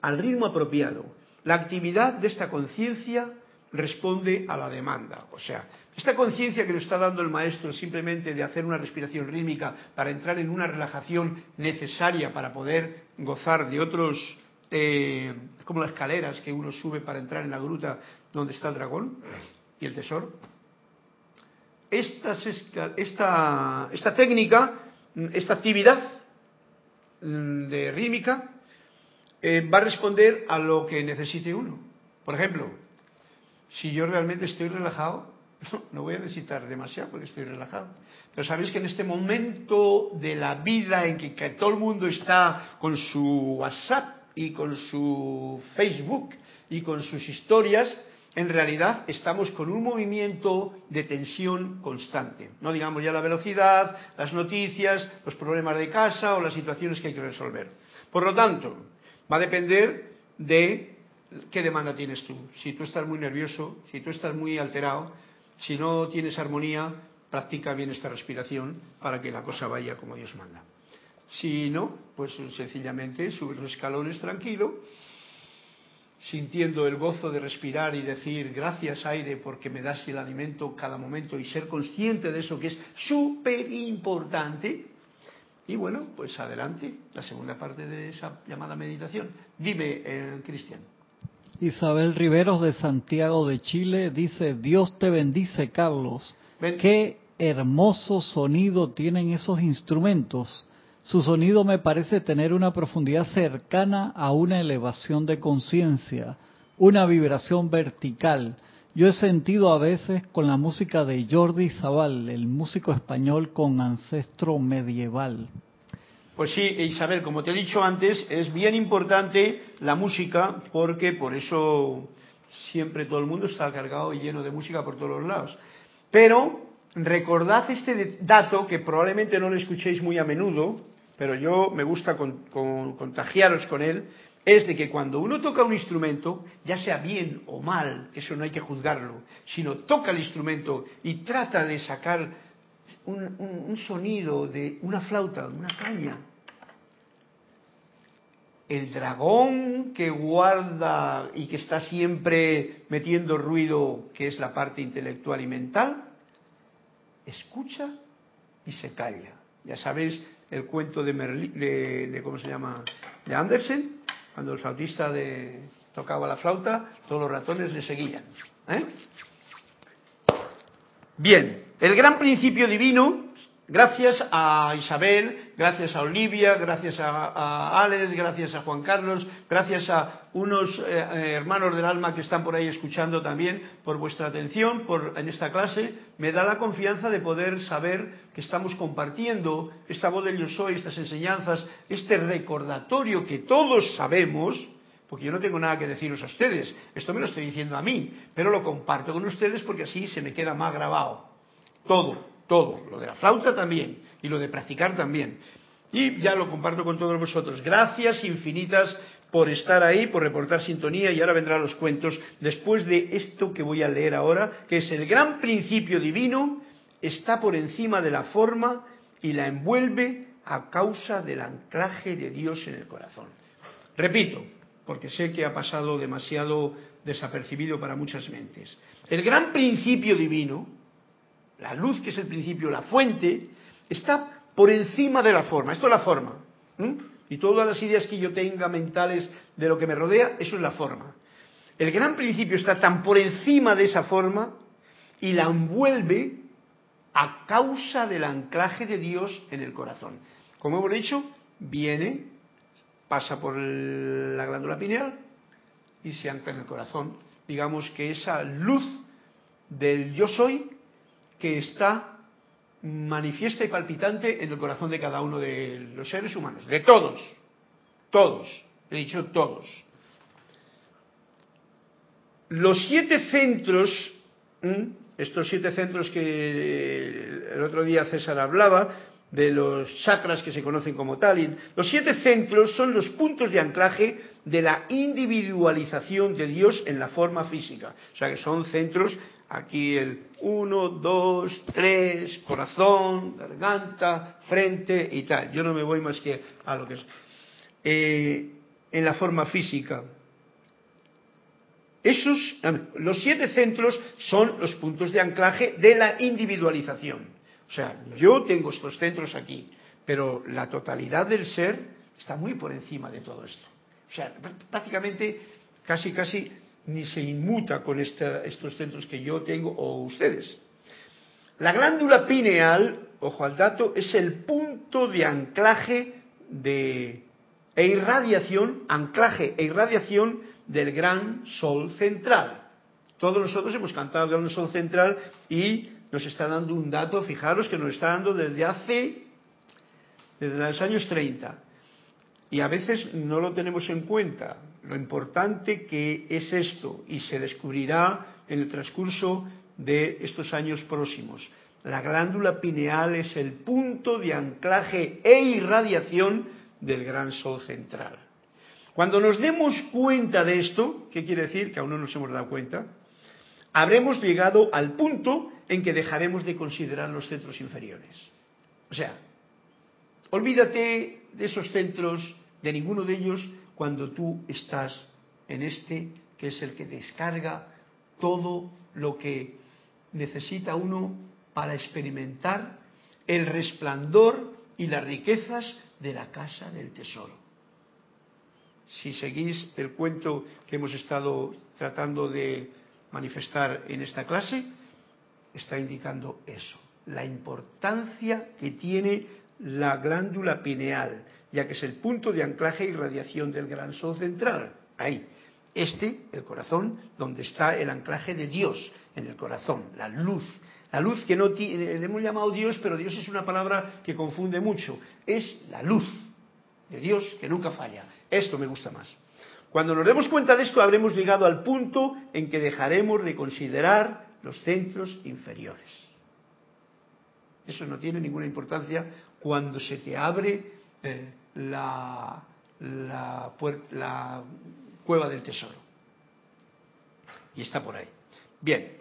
Al ritmo apropiado. La actividad de esta conciencia responde a la demanda. O sea, esta conciencia que nos está dando el maestro simplemente de hacer una respiración rítmica para entrar en una relajación necesaria para poder gozar de otros, eh, como las escaleras que uno sube para entrar en la gruta donde está el dragón y el tesoro. Esta, esta, técnica, esta actividad mm, de rítmica, eh, va a responder a lo que necesite uno. Por ejemplo, si yo realmente estoy relajado, no voy a necesitar demasiado porque estoy relajado. Pero sabéis que en este momento de la vida en que, todo el mundo está con su WhatsApp y con su Facebook y con sus historias, en realidad estamos con un movimiento de tensión constante. No digamos ya la velocidad, las noticias, los problemas de casa o las situaciones que hay que resolver. Por lo tanto, va a depender de qué demanda tienes tú. Si tú estás muy nervioso, si tú estás muy alterado, si no tienes armonía, practica bien esta respiración para que la cosa vaya como Dios manda. Si no, pues sencillamente subes los escalones tranquilo, sintiendo el gozo de respirar y decir gracias aire porque me das el alimento cada momento y ser consciente de eso que es súper importante. Y bueno, pues adelante, la segunda parte de esa llamada meditación. Dime, eh, Cristian. Isabel Riveros de Santiago de Chile dice, Dios te bendice, Carlos. Qué hermoso sonido tienen esos instrumentos. Su sonido me parece tener una profundidad cercana a una elevación de conciencia, una vibración vertical. Yo he sentido a veces con la música de Jordi Zabal, el músico español con ancestro medieval. Pues sí, Isabel, como te he dicho antes, es bien importante la música porque por eso siempre todo el mundo está cargado y lleno de música por todos los lados. Pero recordad este dato que probablemente no lo escuchéis muy a menudo, pero yo me gusta contagiaros con él, es de que cuando uno toca un instrumento, ya sea bien o mal, eso no hay que juzgarlo, sino toca el instrumento y trata de sacar un, sonido de una flauta, una caña. El dragón que guarda y que está siempre metiendo ruido, que es la parte intelectual y mental, escucha y se calla. Ya sabéis el cuento de, de, ¿cómo se llama? De Andersen, cuando el flautista tocaba la flauta, todos los ratones le seguían. ¿eh? Bien, el gran principio divino, gracias a Isabel, gracias a Olivia, gracias a, Alex, gracias a Juan Carlos, gracias a unos eh, eh, hermanos del alma que están por ahí escuchando también, por vuestra atención en esta clase, me da la confianza de poder saber que estamos compartiendo esta voz del yo soy, estas enseñanzas, este recordatorio que todos sabemos, porque yo no tengo nada que deciros a ustedes, esto me lo estoy diciendo a mí, pero lo comparto con ustedes porque así se me queda más grabado. Todo, todo. Lo de la flauta también y lo de practicar también. Y ya lo comparto con todos vosotros. Gracias infinitas por estar ahí, por reportar sintonía y ahora vendrán los cuentos después de esto que voy a leer ahora, que es el gran principio divino, está por encima de la forma y la envuelve a causa del anclaje de Dios en el corazón. Repito, porque sé que ha pasado demasiado desapercibido para muchas mentes. El gran principio divino, la luz que es el principio, la fuente, está por encima de la forma. Esto es la forma. Y todas las ideas que yo tenga mentales de lo que me rodea, eso es la forma. El gran principio está tan por encima de esa forma y la envuelve a causa del anclaje de Dios en el corazón. Como hemos dicho, viene, pasa por la glándula pineal y se ancla en el corazón. Digamos que esa luz del yo soy que está manifiesta y palpitante en el corazón de cada uno de los seres humanos, de todos, todos, he dicho todos. Los siete centros, estos siete centros que el otro día César hablaba, de los chakras que se conocen como tal, los siete centros son los puntos de anclaje de la individualización de Dios en la forma física. O sea que son centros Aquí el 1, 2, 3, corazón, garganta, frente y tal. Yo no me voy más que a lo que es. Eh, en la forma física. esos, los siete centros son los puntos de anclaje de la individualización. O sea, yo tengo estos centros aquí, pero la totalidad del ser está muy por encima de todo esto. O sea, prácticamente casi, casi ni se inmuta con estos centros que yo tengo o ustedes. La glándula pineal, ojo al dato, es el punto de anclaje de, e irradiación, anclaje e irradiación del gran sol central. Todos nosotros hemos cantado el gran sol central y nos está dando un dato, fijaros que nos está dando desde hace, desde los años 30. Y a veces no lo tenemos en cuenta, lo importante que es esto y se descubrirá en el transcurso de estos años próximos. La glándula pineal es el punto de anclaje e irradiación del gran sol central. Cuando nos demos cuenta de esto, ¿qué quiere decir? Que aún no nos hemos dado cuenta, habremos llegado al punto en que dejaremos de considerar los centros inferiores. O sea, olvídate de esos centros, de ninguno de ellos, cuando tú estás en este, que es el que descarga todo lo que necesita uno para experimentar el resplandor y las riquezas de la casa del tesoro. Si seguís el cuento que hemos estado tratando de manifestar en esta clase, está indicando eso, la importancia que tiene la glándula pineal, ya que es el punto de anclaje y radiación del gran sol central. Ahí. Este, el corazón, donde está el anclaje de Dios, en el corazón, la luz. La luz que no tiene, le hemos llamado Dios, pero Dios es una palabra que confunde mucho. Es la luz de Dios que nunca falla. Esto me gusta más. Cuando nos demos cuenta de esto, habremos llegado al punto en que dejaremos de considerar los centros inferiores. Eso no tiene ninguna importancia cuando se te abre eh, la, la, la cueva del tesoro. Y está por ahí. Bien.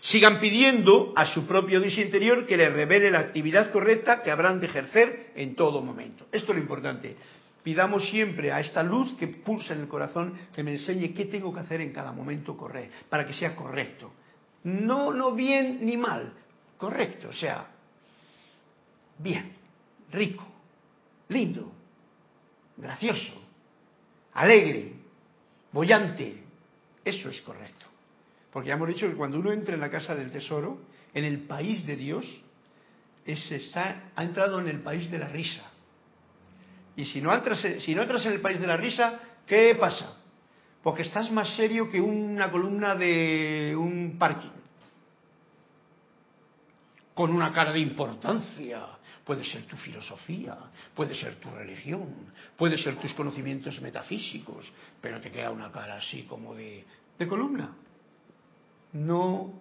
Sigan pidiendo a su propio Dios interior que les revele la actividad correcta que habrán de ejercer en todo momento. Esto es lo importante. Pidamos siempre a esta luz que pulsa en el corazón que me enseñe qué tengo que hacer en cada momento correcto, para que sea correcto. No, no bien ni mal, correcto, o sea, bien, rico, lindo, gracioso, alegre, bollante. Eso es correcto. Porque ya hemos dicho que cuando uno entra en la casa del tesoro, en el país de Dios, está, ha entrado en el país de la risa. Y si no, si no entras en el país de la risa, ¿qué pasa? Porque estás más serio que una columna de un parking. Con una cara de importancia, puede ser tu filosofía, puede ser tu religión, puede ser tus conocimientos metafísicos, pero te queda una cara así como de, de columna. No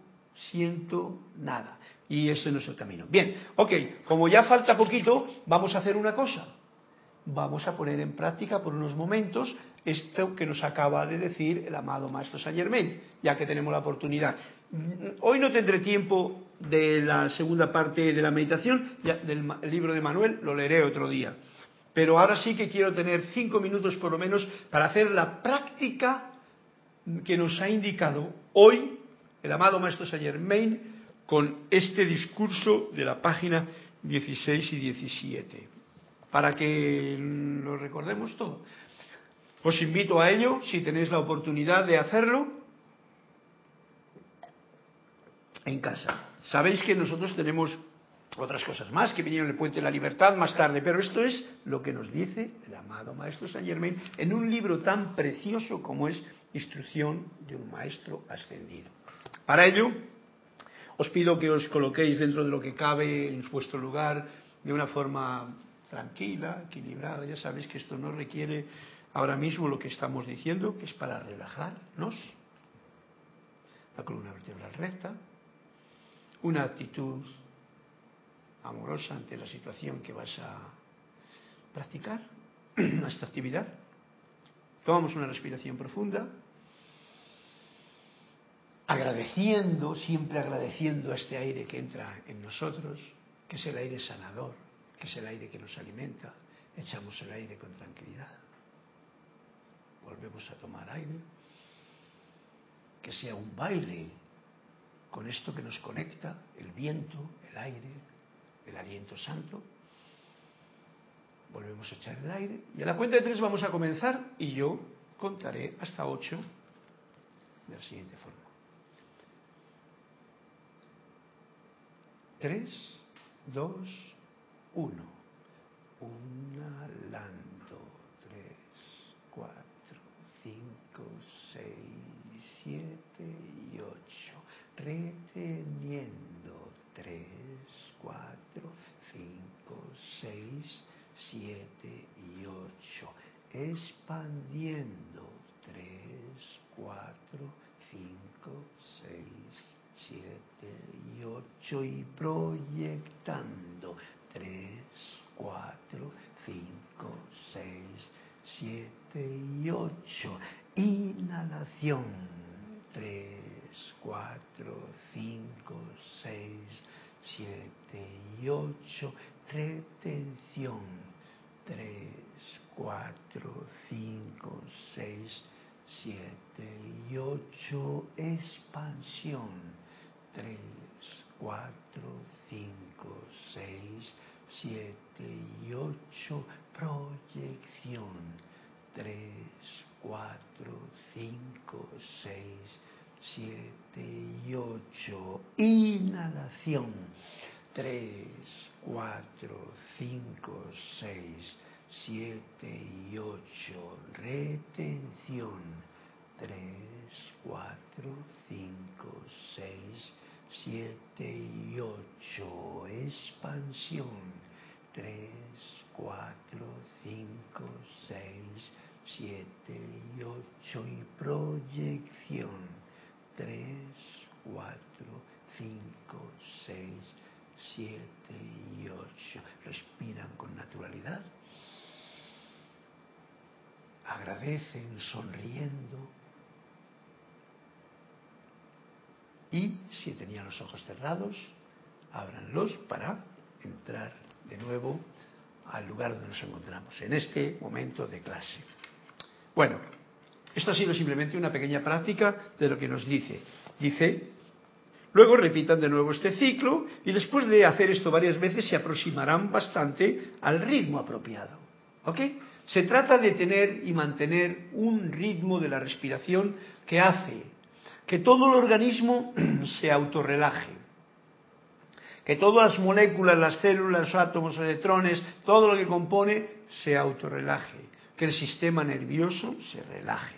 siento nada. Y ese no es el camino. Bien, ok, como ya falta poquito, vamos a hacer una cosa. Vamos a poner en práctica por unos momentos esto que nos acaba de decir el amado Maestro Saint Germain, ya que tenemos la oportunidad. Hoy no tendré tiempo de la segunda parte de la meditación, del libro de Manuel, lo leeré otro día. Pero ahora sí que quiero tener cinco minutos por lo menos para hacer la práctica que nos ha indicado hoy el amado Maestro Saint Germain con este discurso de la página 16 y 17, para que lo recordemos todo. Os invito a ello, si tenéis la oportunidad de hacerlo, en casa. Sabéis que nosotros tenemos otras cosas más que vinieron en el Puente de la Libertad más tarde, pero esto es lo que nos dice el amado Maestro Saint Germain en un libro tan precioso como es Instrucción de un Maestro Ascendido. Para ello, os pido que os coloquéis dentro de lo que cabe en vuestro lugar de una forma tranquila, equilibrada. Ya sabéis que esto no requiere ahora mismo lo que estamos diciendo, que es para relajarnos. La columna vertebral recta, una actitud amorosa ante la situación que vas a practicar, esta actividad. Tomamos una respiración profunda, agradeciendo, siempre agradeciendo a este aire que entra en nosotros, que es el aire sanador, que es el aire que nos alimenta. Echamos el aire con tranquilidad. Volvemos a tomar aire que sea un baile con esto que nos conecta, el viento, el aire, el aliento santo. Volvemos a echar el aire y a la cuenta de tres vamos a comenzar y yo contaré hasta ocho de la siguiente forma. Tres, dos, uno. Unalando. Tres, cuatro, cinco, seis, siete 7 y 8, expandiendo 3, 4, 5, 6, 7 y 8 y proyectando 3, 4, 5, 6, 7 y 8. Inhalación 3, 4, 5, 6, 7 y 8. Retención Tres, cuatro, cinco, seis, siete y ocho. Expansión. Tres, cuatro, cinco, seis, siete y ocho, proyección, tres, cuatro, cinco, seis, siete y ocho, inhalación, tres, cuatro, cinco, seis, siete y ocho, retención, tres, cuatro, cinco, seis, siete y ocho, expansión, tres, cuatro, cinco, seis, siete y ocho y proyección, tres, cuatro, cinco, seis, siete y ocho. Respiran con naturalidad. Agradecen sonriendo. Y si tenían los ojos cerrados, ábranlos para entrar de nuevo al lugar donde nos encontramos, en este momento de clase. Bueno, esto ha sido simplemente una pequeña práctica de lo que nos dice. Dice, luego repitan de nuevo este ciclo y después de hacer esto varias veces se aproximarán bastante al ritmo apropiado. ¿Ok? Se trata de tener y mantener un ritmo de la respiración que hace que todo el organismo se autorrelaje que todas las moléculas, las células, los átomos, los electrones, todo lo que compone se autorrelaje, que el sistema nervioso se relaje.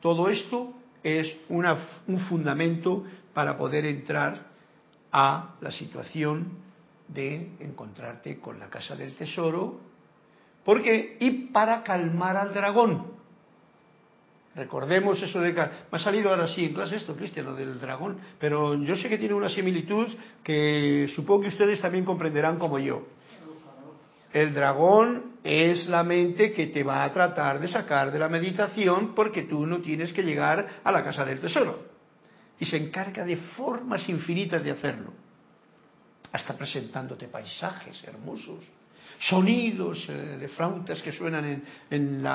Todo esto es un fundamento para poder entrar a la situación de encontrarte con la casa del tesoro, porque y para calmar al dragón, Recordemos eso de me ha salido ahora sí en clase esto, Cristian, lo del dragón, pero yo sé que tiene una similitud que supongo que ustedes también comprenderán como yo. El dragón es la mente que te va a tratar de sacar de la meditación porque tú no tienes que llegar a la casa del tesoro. Y se encarga de formas infinitas de hacerlo. Hasta presentándote paisajes hermosos, sonidos eh, de flautas que suenan en,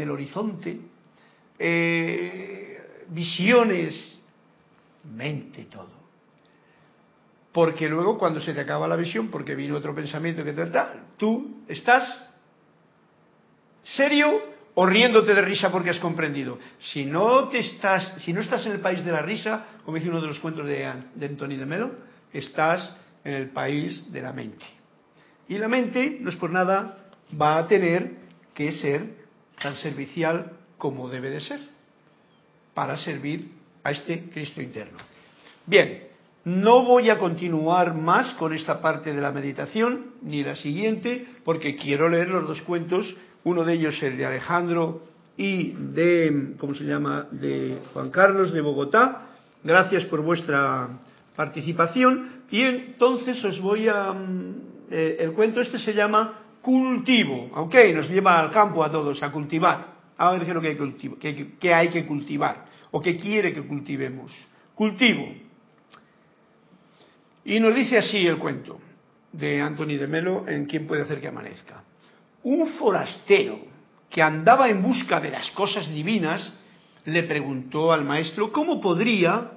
el horizonte eh, visiones, mente todo. Porque luego cuando se te acaba la visión, porque viene otro pensamiento que te da, tú estás serio o riéndote de risa porque has comprendido. Si no te estás, si no estás en el país de la risa, como dice uno de los cuentos de, de Anthony de Melo, estás en el país de la mente. Y la mente, no es por nada, va a tener que ser tan servicial como debe de ser, para servir a este Cristo interno. Bien, no voy a continuar más con esta parte de la meditación, ni la siguiente, porque quiero leer los dos cuentos, uno de ellos el de Alejandro y de, ¿cómo se llama?, de Juan Carlos de Bogotá. Gracias por vuestra participación. Y entonces os voy a... Mm, eh, el cuento este se llama Cultivo, ok, nos lleva al campo a todos a cultivar a ver qué que hay que, hay que cultivar o que quiere que cultivemos. Cultivo. Y nos dice así el cuento de Anthony de Melo en Quién puede hacer que amanezca. Un forastero que andaba en busca de las cosas divinas le preguntó al maestro cómo podría,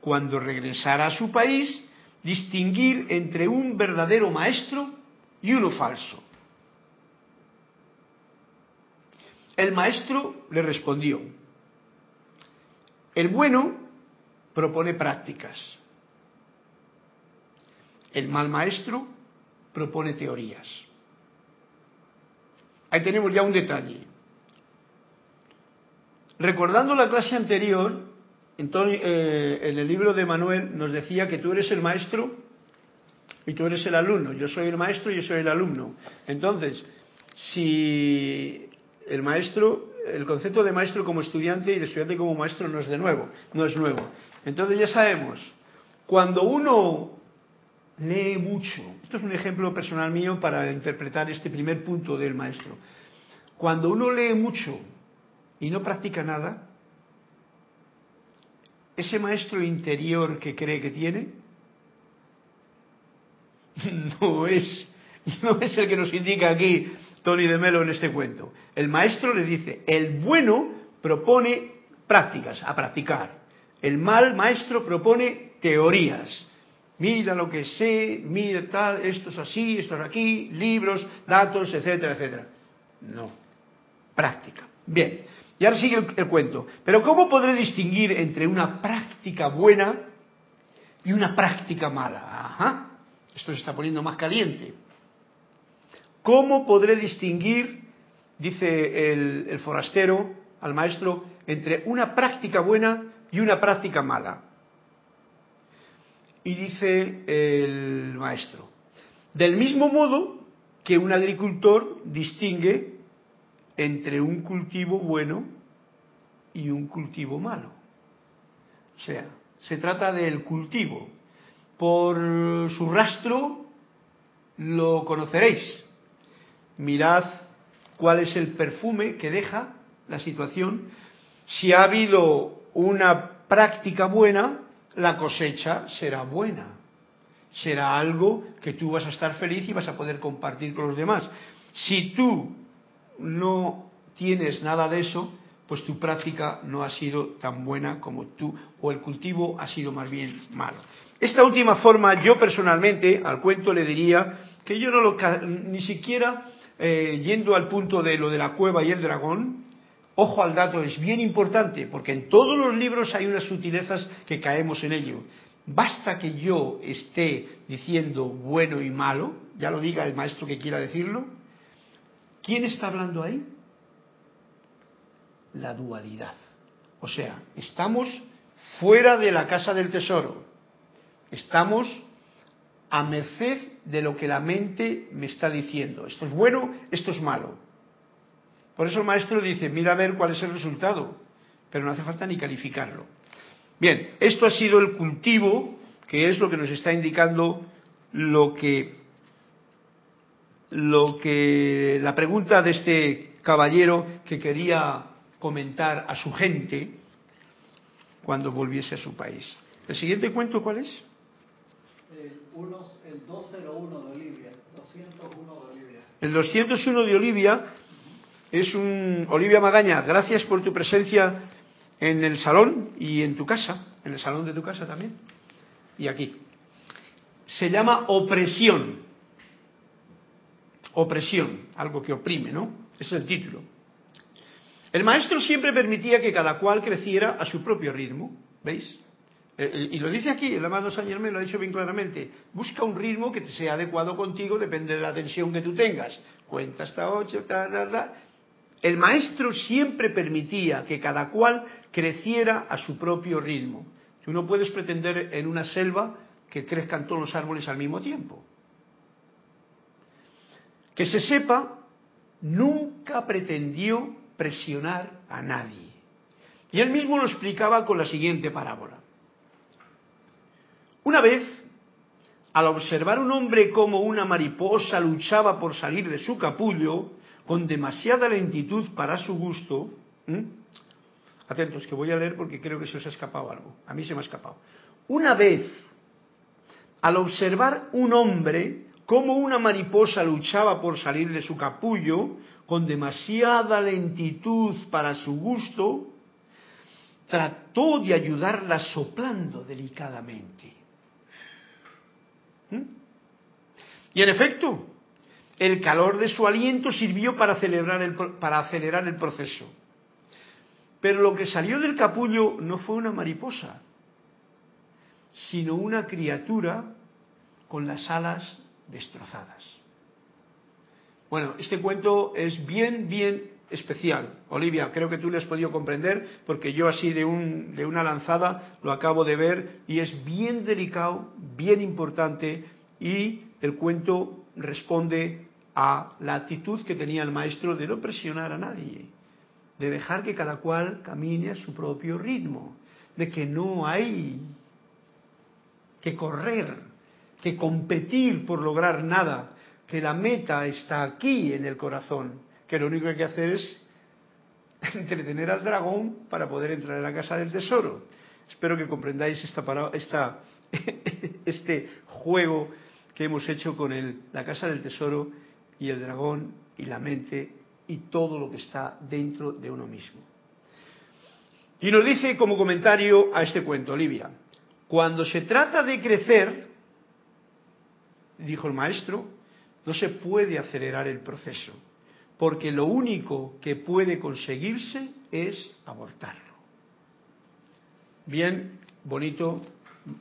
cuando regresara a su país, distinguir entre un verdadero maestro y uno falso. El maestro le respondió, el bueno propone prácticas, el mal maestro propone teorías. Ahí tenemos ya un detalle. Recordando la clase anterior, eh, en el libro de Manuel nos decía que tú eres el maestro y tú eres el alumno. Yo soy el maestro y yo soy el alumno. Entonces, si el maestro, el concepto de maestro como estudiante y de estudiante como maestro no es de nuevo, no es nuevo. Entonces ya sabemos, cuando uno lee mucho, esto es un ejemplo personal mío para interpretar este primer punto del maestro, cuando uno lee mucho y no practica nada, ese maestro interior que cree que tiene no es, no es el que nos indica aquí Tony de Melo en este cuento. El maestro le dice, el bueno propone prácticas, a practicar. El mal maestro propone teorías. Mira lo que sé, mira tal, esto es así, esto es aquí, libros, datos, etcétera, etcétera. No, práctica. Bien, y ahora sigue el, cuento. Pero ¿cómo podré distinguir entre una práctica buena y una práctica mala? Ajá, esto se está poniendo más caliente. ¿Cómo podré distinguir, dice el, forastero al maestro, entre una práctica buena y una práctica mala? Y dice el maestro, del mismo modo que un agricultor distingue entre un cultivo bueno y un cultivo malo. O sea, se trata del cultivo. Por su rastro lo conoceréis. Mirad cuál es el perfume que deja la situación. Si ha habido una práctica buena, la cosecha será buena. Será algo que tú vas a estar feliz y vas a poder compartir con los demás. Si tú no tienes nada de eso, pues tu práctica no ha sido tan buena como tú, o el cultivo ha sido más bien malo. Esta última forma, yo personalmente al cuento le diría que yo no lo, ni siquiera eh, yendo al punto de lo de la cueva y el dragón, ojo al dato, es bien importante, porque en todos los libros hay unas sutilezas que caemos en ello. Basta que yo esté diciendo bueno y malo, ya lo diga el maestro que quiera decirlo, ¿Quién está hablando ahí? La dualidad. O sea, estamos fuera de la casa del tesoro. Estamos a merced de lo que la mente me está diciendo. Esto es bueno, esto es malo. Por eso el maestro dice, mira a ver cuál es el resultado, pero no hace falta ni calificarlo. Bien, esto ha sido el cultivo, que es lo que nos está indicando lo que lo que la pregunta de este caballero que quería comentar a su gente cuando volviese a su país. ¿El siguiente cuento cuál es? El, 201 de Olivia, 201 de Olivia. El 201 de Olivia es un Olivia Magaña, gracias por tu presencia en el salón y en tu casa, en el salón de tu casa también y aquí. Se llama opresión opresión, algo que oprime, ¿no? Es el título. El maestro siempre permitía que cada cual creciera a su propio ritmo, ¿veis? Eh, eh, y lo dice aquí, el amado San Germán lo ha dicho bien claramente. Busca un ritmo que te sea adecuado contigo, depende de la tensión que tú tengas. Cuenta hasta ocho, ta, ta, ta. El maestro siempre permitía que cada cual creciera a su propio ritmo. Tú no puedes pretender en una selva que crezcan todos los árboles al mismo tiempo. Que se sepa, nunca pretendió presionar a nadie. Y él mismo lo explicaba con la siguiente parábola. Una vez, al observar un hombre como una mariposa luchaba por salir de su capullo, con demasiada lentitud para su gusto, atentos que voy a leer porque creo que se os ha escapado algo, a mí se me ha escapado. Una vez, al observar un hombre como una mariposa luchaba por salir de su capullo con demasiada lentitud para su gusto, trató de ayudarla soplando delicadamente. Y en efecto, el calor de su aliento sirvió para acelerar, el, para acelerar el proceso. Pero lo que salió del capullo no fue una mariposa, sino una criatura con las alas destrozadas. Bueno, este cuento es bien, bien especial. Olivia, creo que tú lo has podido comprender porque yo así de, un, de una lanzada lo acabo de ver y es bien delicado, bien importante y el cuento responde a la actitud que tenía el maestro de no presionar a nadie, de dejar que cada cual camine a su propio ritmo, de que no hay que correr, que competir por lograr nada, que la meta está aquí en el corazón, que lo único que hay que hacer es entretener al dragón para poder entrar en la casa del tesoro. Espero que comprendáis esta, esta este juego que hemos hecho con el, la casa del tesoro y el dragón y la mente y todo lo que está dentro de uno mismo. Y nos dice como comentario a este cuento, Olivia, cuando se trata de crecer, dijo el maestro, no se puede acelerar el proceso, porque lo único que puede conseguirse es abortarlo. Bien, bonito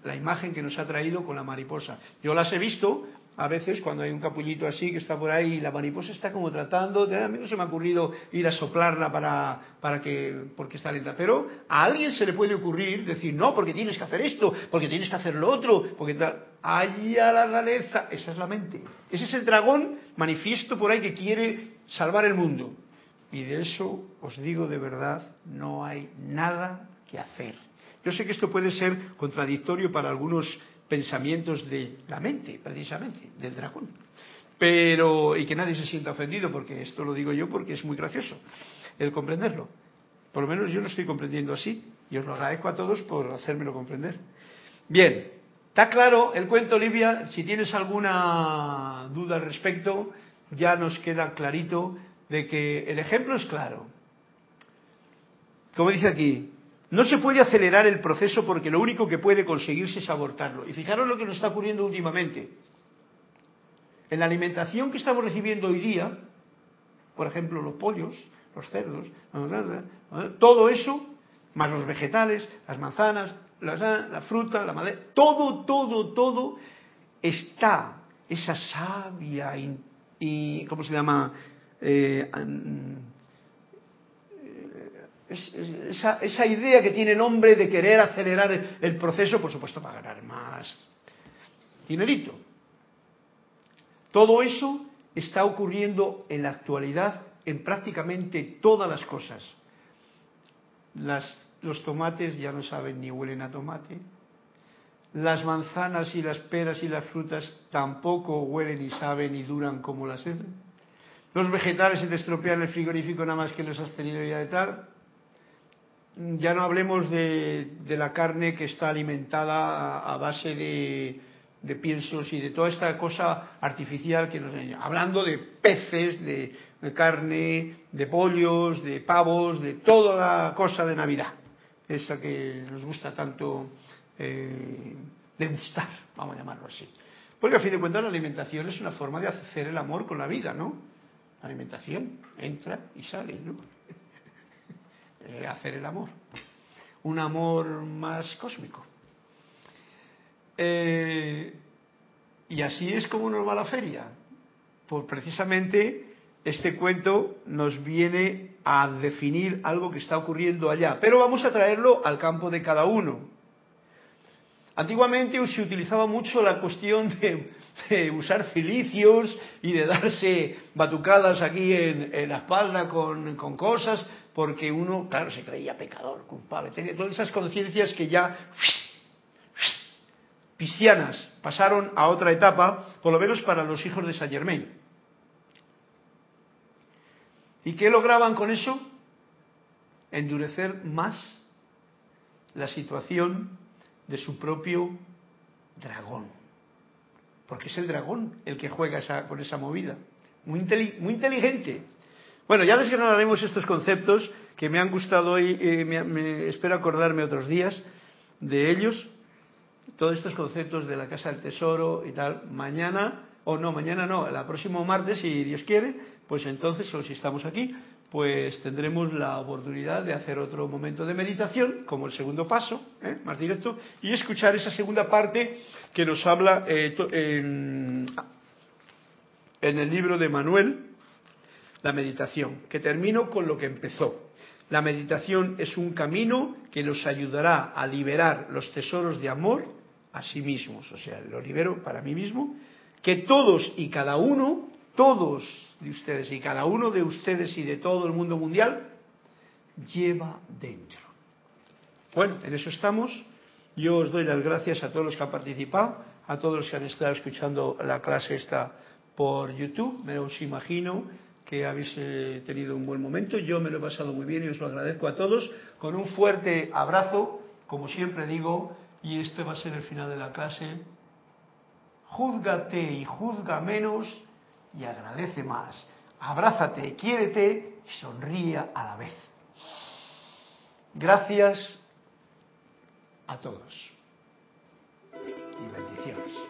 la imagen que nos ha traído con la mariposa. Yo las he visto a veces cuando hay un capullito así que está por ahí y la mariposa está como tratando, a mí no se me ha ocurrido ir a soplarla para, para que, porque está lenta, pero a alguien se le puede ocurrir decir, no, porque tienes que hacer esto, porque tienes que hacer lo otro, porque tal, allá la rareza, esa es la mente, ese es el dragón manifiesto por ahí que quiere salvar el mundo. Y de eso os digo de verdad, no hay nada que hacer. Yo sé que esto puede ser contradictorio para algunos pensamientos de la mente, precisamente, del dragón. Pero, y que nadie se sienta ofendido, porque esto lo digo yo porque es muy gracioso el comprenderlo. Por lo menos yo lo estoy comprendiendo así, y os lo agradezco a todos por hacérmelo comprender. Bien, ¿está claro el cuento, Olivia? Si tienes alguna duda al respecto, ya nos queda clarito de que el ejemplo es claro. Como dice aquí, no se puede acelerar el proceso porque lo único que puede conseguirse es abortarlo. Y fijaros lo que nos está ocurriendo últimamente. En la alimentación que estamos recibiendo hoy día, por ejemplo, los pollos, los cerdos, todo eso, más los vegetales, las manzanas, la, fruta, la madera, todo, todo, todo está esa savia y, ¿cómo se llama? Eh, esa, idea que tiene el hombre de querer acelerar el, proceso, por supuesto, para ganar más dinerito. Todo eso está ocurriendo en la actualidad en prácticamente todas las cosas. Los tomates ya no saben ni huelen a tomate. Las manzanas y las peras y las frutas tampoco huelen y saben y duran como las Los vegetales se te estropean el frigorífico nada más que los has tenido ya de tal ya no hablemos de, la carne que está alimentada a, base de, piensos y de toda esta cosa artificial que nos hablando de peces, de, carne, de pollos, de pavos, de toda la cosa de Navidad, esa que nos gusta tanto eh, degustar, vamos a llamarlo así. Porque a fin de cuentas la alimentación es una forma de hacer el amor con la vida, ¿no? La alimentación entra y sale, ¿no? Eh, hacer el amor. Un amor más cósmico. Eh, y así es como nos va la feria. Pues precisamente este cuento nos viene a definir algo que está ocurriendo allá. Pero vamos a traerlo al campo de cada uno. Antiguamente se utilizaba mucho la cuestión de, usar filicios y de darse batucadas aquí en, la espalda con, cosas porque uno, claro, se creía pecador, culpable, tenía todas esas conciencias que ya piscianas pasaron a otra etapa, por lo menos para los hijos de Saint Germain. ¿Y qué lograban con eso? Endurecer más la situación de su propio dragón. Porque es el dragón el que juega con esa movida. Muy, muy inteligente Bueno, ya desgranaremos estos conceptos que me han gustado hoy, me, espero acordarme otros días de ellos, todos estos conceptos de la Casa del Tesoro y tal. Mañana, o no, mañana no, el próximo martes, si Dios quiere, pues entonces, o si estamos aquí, pues tendremos la oportunidad de hacer otro momento de meditación, como el segundo paso, ¿eh? más directo, y escuchar esa segunda parte que nos habla eh, en el libro de Manuel, la meditación, que termino con lo que empezó. La meditación es un camino que nos ayudará a liberar los tesoros de amor a sí mismos, o sea, lo libero para mí mismo, que todos y cada uno, todos de ustedes y cada uno de ustedes y de todo el mundo mundial lleva dentro. Bueno, en eso estamos. Yo os doy las gracias a todos los que han participado, a todos los que han estado escuchando la clase esta por YouTube. Me os imagino que habéis eh, tenido un buen momento. Yo me lo he pasado muy bien y os lo agradezco a todos. Con un fuerte abrazo, como siempre digo, y este va a ser el final de la clase. Júzgate y juzga menos y agradece más. Abrázate, quiérete y sonríe a la vez. Gracias a todos y bendiciones.